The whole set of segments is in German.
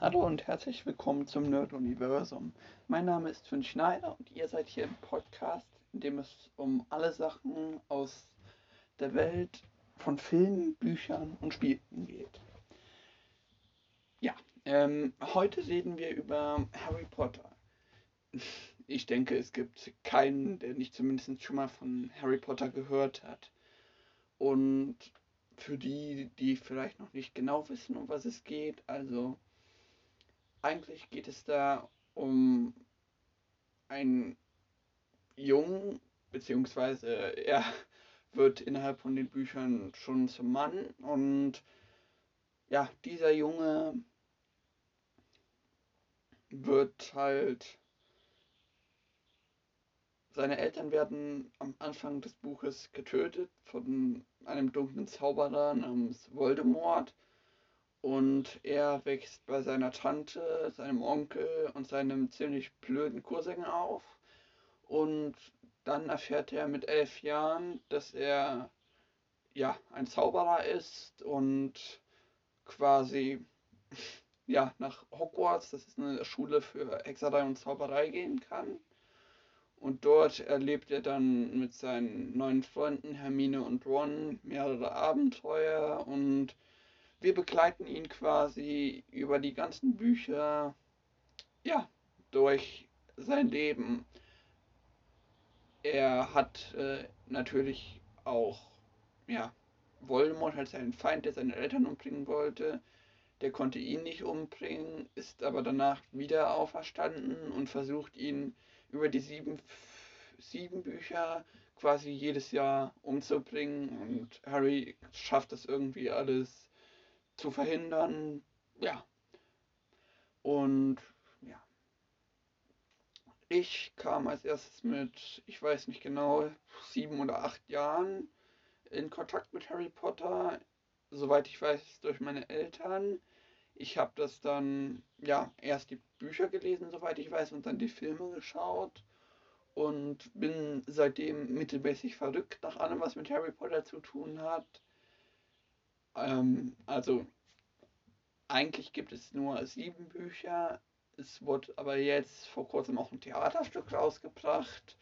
Hallo und herzlich willkommen zum Nerd-Universum. Mein Name ist Finn Schneider und ihr seid hier im Podcast, in dem es um alle Sachen aus der Welt von Filmen, Büchern und Spielen geht. Ja, ähm, heute reden wir über Harry Potter. Ich denke, es gibt keinen, der nicht zumindest schon mal von Harry Potter gehört hat. Und für die, die vielleicht noch nicht genau wissen, um was es geht, also eigentlich geht es da um einen Jungen, beziehungsweise er wird innerhalb von den Büchern schon zum Mann. Und ja, dieser Junge wird halt seine Eltern werden am Anfang des Buches getötet von einem dunklen Zauberer namens Voldemort und er wächst bei seiner Tante, seinem Onkel und seinem ziemlich blöden Cousin auf. Und dann erfährt er mit elf Jahren, dass er ja ein Zauberer ist und quasi ja nach Hogwarts, das ist eine Schule für Hexerei und Zauberei gehen kann. Und dort erlebt er dann mit seinen neuen Freunden Hermine und Ron mehrere Abenteuer und wir begleiten ihn quasi über die ganzen Bücher, ja, durch sein Leben. Er hat äh, natürlich auch, ja, Voldemort als seinen Feind, der seine Eltern umbringen wollte. Der konnte ihn nicht umbringen, ist aber danach wieder auferstanden und versucht ihn über die sieben, sieben Bücher quasi jedes Jahr umzubringen. Und Harry schafft das irgendwie alles zu verhindern. Ja. Und ja. Ich kam als erstes mit, ich weiß nicht genau, sieben oder acht Jahren in Kontakt mit Harry Potter. Soweit ich weiß, durch meine Eltern. Ich habe das dann, ja, erst die Bücher gelesen, soweit ich weiß, und dann die Filme geschaut. Und bin seitdem mittelmäßig verrückt nach allem, was mit Harry Potter zu tun hat. Ähm, also eigentlich gibt es nur sieben Bücher. Es wurde aber jetzt vor kurzem auch ein Theaterstück rausgebracht.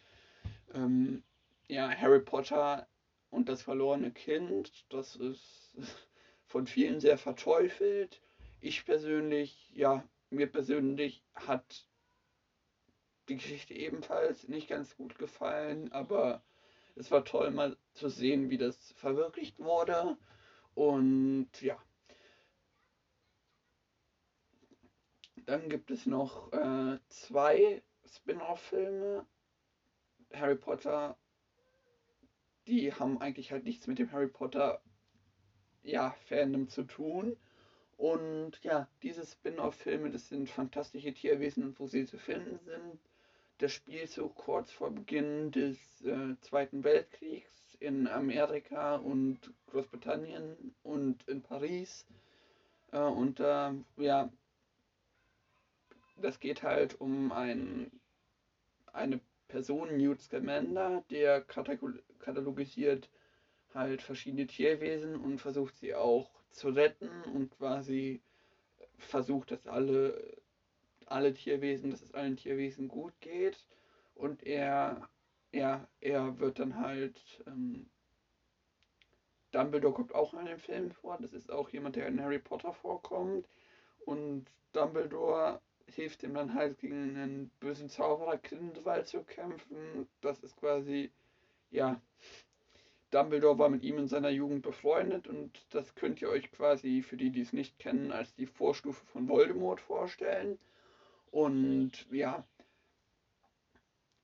Ähm, ja, Harry Potter und das verlorene Kind. Das ist von vielen sehr verteufelt. Ich persönlich, ja, mir persönlich hat die Geschichte ebenfalls nicht ganz gut gefallen, aber es war toll mal zu sehen, wie das verwirklicht wurde. Und ja. Dann gibt es noch äh, zwei Spin-off-Filme. Harry Potter, die haben eigentlich halt nichts mit dem Harry Potter ja, Fandom zu tun. Und ja, diese Spin-off-Filme, das sind fantastische Tierwesen, wo sie zu finden sind. Das spielt so kurz vor Beginn des äh, Zweiten Weltkriegs in Amerika und Großbritannien und in Paris. Äh, und äh, ja, das geht halt um ein, eine Person, Newt Scamander, der katalogisiert halt verschiedene Tierwesen und versucht sie auch zu retten und quasi versucht, dass alle, alle Tierwesen, dass es allen Tierwesen gut geht. Und er ja, er wird dann halt. Ähm, Dumbledore kommt auch in dem Film vor. Das ist auch jemand, der in Harry Potter vorkommt. Und Dumbledore hilft ihm dann halt gegen einen bösen Zauberer Grindelwald zu kämpfen. Das ist quasi, ja, Dumbledore war mit ihm in seiner Jugend befreundet und das könnt ihr euch quasi, für die, die es nicht kennen, als die Vorstufe von Voldemort vorstellen. Und ja,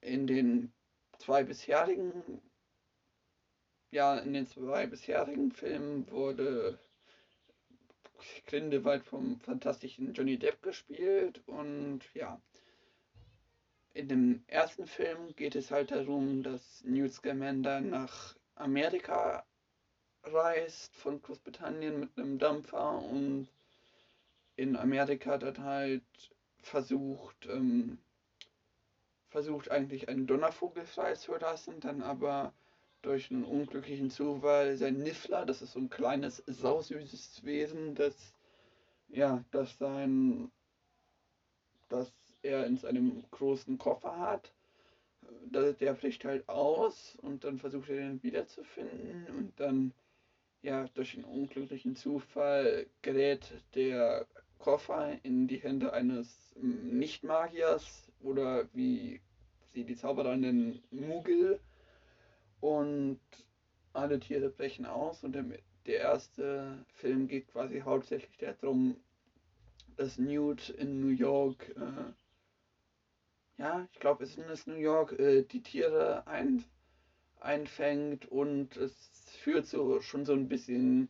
in den zwei bisherigen, ja, in den zwei bisherigen Filmen wurde Grindelwald vom fantastischen Johnny Depp gespielt und ja, in dem ersten Film geht es halt darum, dass Newt Scamander nach Amerika reist von Großbritannien mit einem Dampfer und in Amerika dann halt versucht, ähm, versucht eigentlich einen Donnervogel freizulassen, dann aber durch einen unglücklichen Zufall sein Niffler, das ist so ein kleines, sausüßes Wesen, das, ja, das sein das er in seinem großen Koffer hat. Der bricht halt aus und dann versucht er den wiederzufinden und dann, ja, durch einen unglücklichen Zufall gerät der Koffer in die Hände eines Nicht-Magiers oder wie sie die Zauberer nennen, Mugel. Und alle Tiere brechen aus und der, der erste Film geht quasi hauptsächlich darum, dass Newt in New York, äh, ja, ich glaube, es ist New York, äh, die Tiere ein, einfängt und es führt so schon so ein bisschen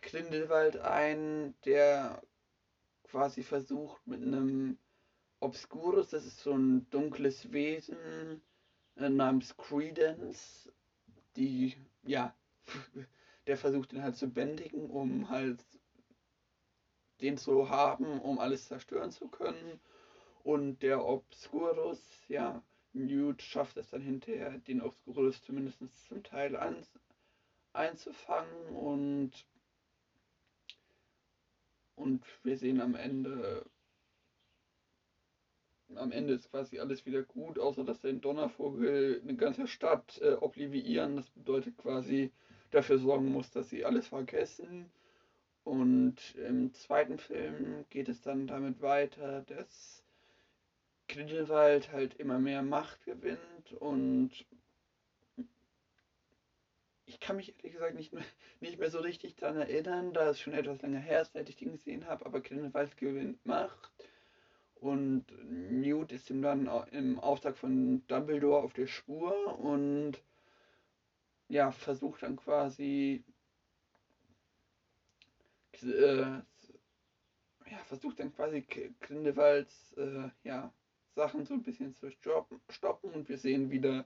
Grindelwald ein, der quasi versucht mit einem Obscurus, das ist so ein dunkles Wesen äh, namens Credence, die, ja, der versucht ihn halt zu bändigen, um halt den zu haben, um alles zerstören zu können. Und der Obscurus, ja, Newt schafft es dann hinterher, den Obscurus zumindest zum Teil an, einzufangen und und wir sehen am Ende, am Ende ist quasi alles wieder gut, außer dass der Donnervogel eine ganze Stadt äh, oblivieren. Das bedeutet quasi dafür sorgen muss, dass sie alles vergessen. Und im zweiten Film geht es dann damit weiter, dass Grindelwald halt immer mehr Macht gewinnt und ich kann mich ehrlich gesagt nicht mehr, nicht mehr so richtig daran erinnern, da es schon etwas länger her ist, seit ich den gesehen habe, aber Grindelwald gewinnt Macht. Und Newt ist ihm dann im Auftrag von Dumbledore auf der Spur und ja, versucht dann quasi äh, ja, versucht dann quasi Grindelwalds äh, ja, Sachen so ein bisschen zu stoppen und wir sehen wieder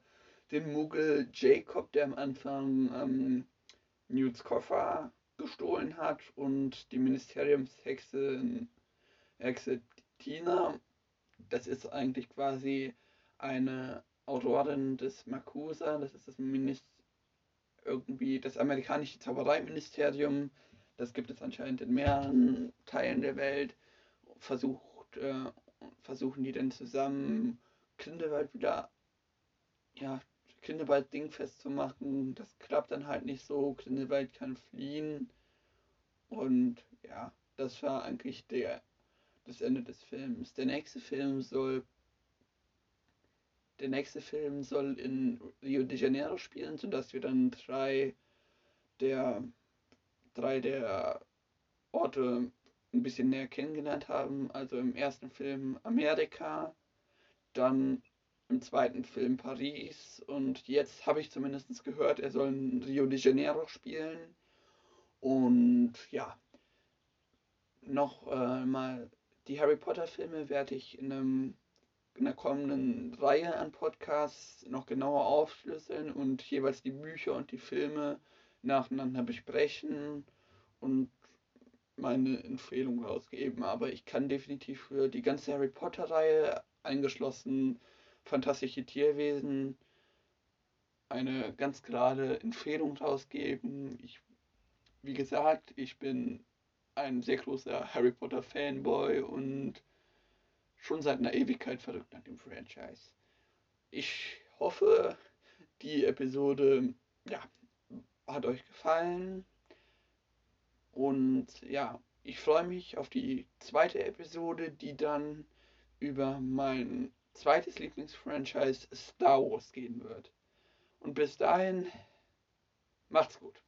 den Muggel Jacob, der am Anfang ähm, Newts Koffer gestohlen hat und die Ministeriumshexe Hexe Tina, das ist eigentlich quasi eine Autorin des Makusa, das ist das Minist irgendwie das amerikanische Zaubereiministerium, das gibt es anscheinend in mehreren Teilen der Welt, versucht, äh, versuchen die dann zusammen Grindelwald wieder ja, Grindelwald Ding festzumachen. Das klappt dann halt nicht so. Grindelwald kann fliehen. Und ja, das war eigentlich der, das Ende des Films. Der nächste Film soll der nächste Film soll in Rio de Janeiro spielen, sodass wir dann drei der drei der Orte ein bisschen näher kennengelernt haben. Also im ersten Film Amerika, dann im zweiten Film Paris und jetzt habe ich zumindest gehört, er soll in Rio de Janeiro spielen. Und ja, noch äh, mal die Harry Potter Filme werde ich in, einem, in einer kommenden Reihe an Podcasts noch genauer aufschlüsseln und jeweils die Bücher und die Filme nacheinander besprechen und meine Empfehlung rausgeben. Aber ich kann definitiv für die ganze Harry Potter Reihe eingeschlossen fantastische Tierwesen eine ganz gerade Empfehlung rausgeben. Ich, wie gesagt, ich bin ein sehr großer Harry Potter Fanboy und schon seit einer Ewigkeit verrückt nach dem Franchise. Ich hoffe, die Episode ja, hat euch gefallen. Und ja, ich freue mich auf die zweite Episode, die dann über mein zweites Lieblingsfranchise Star Wars gehen wird. Und bis dahin, macht's gut.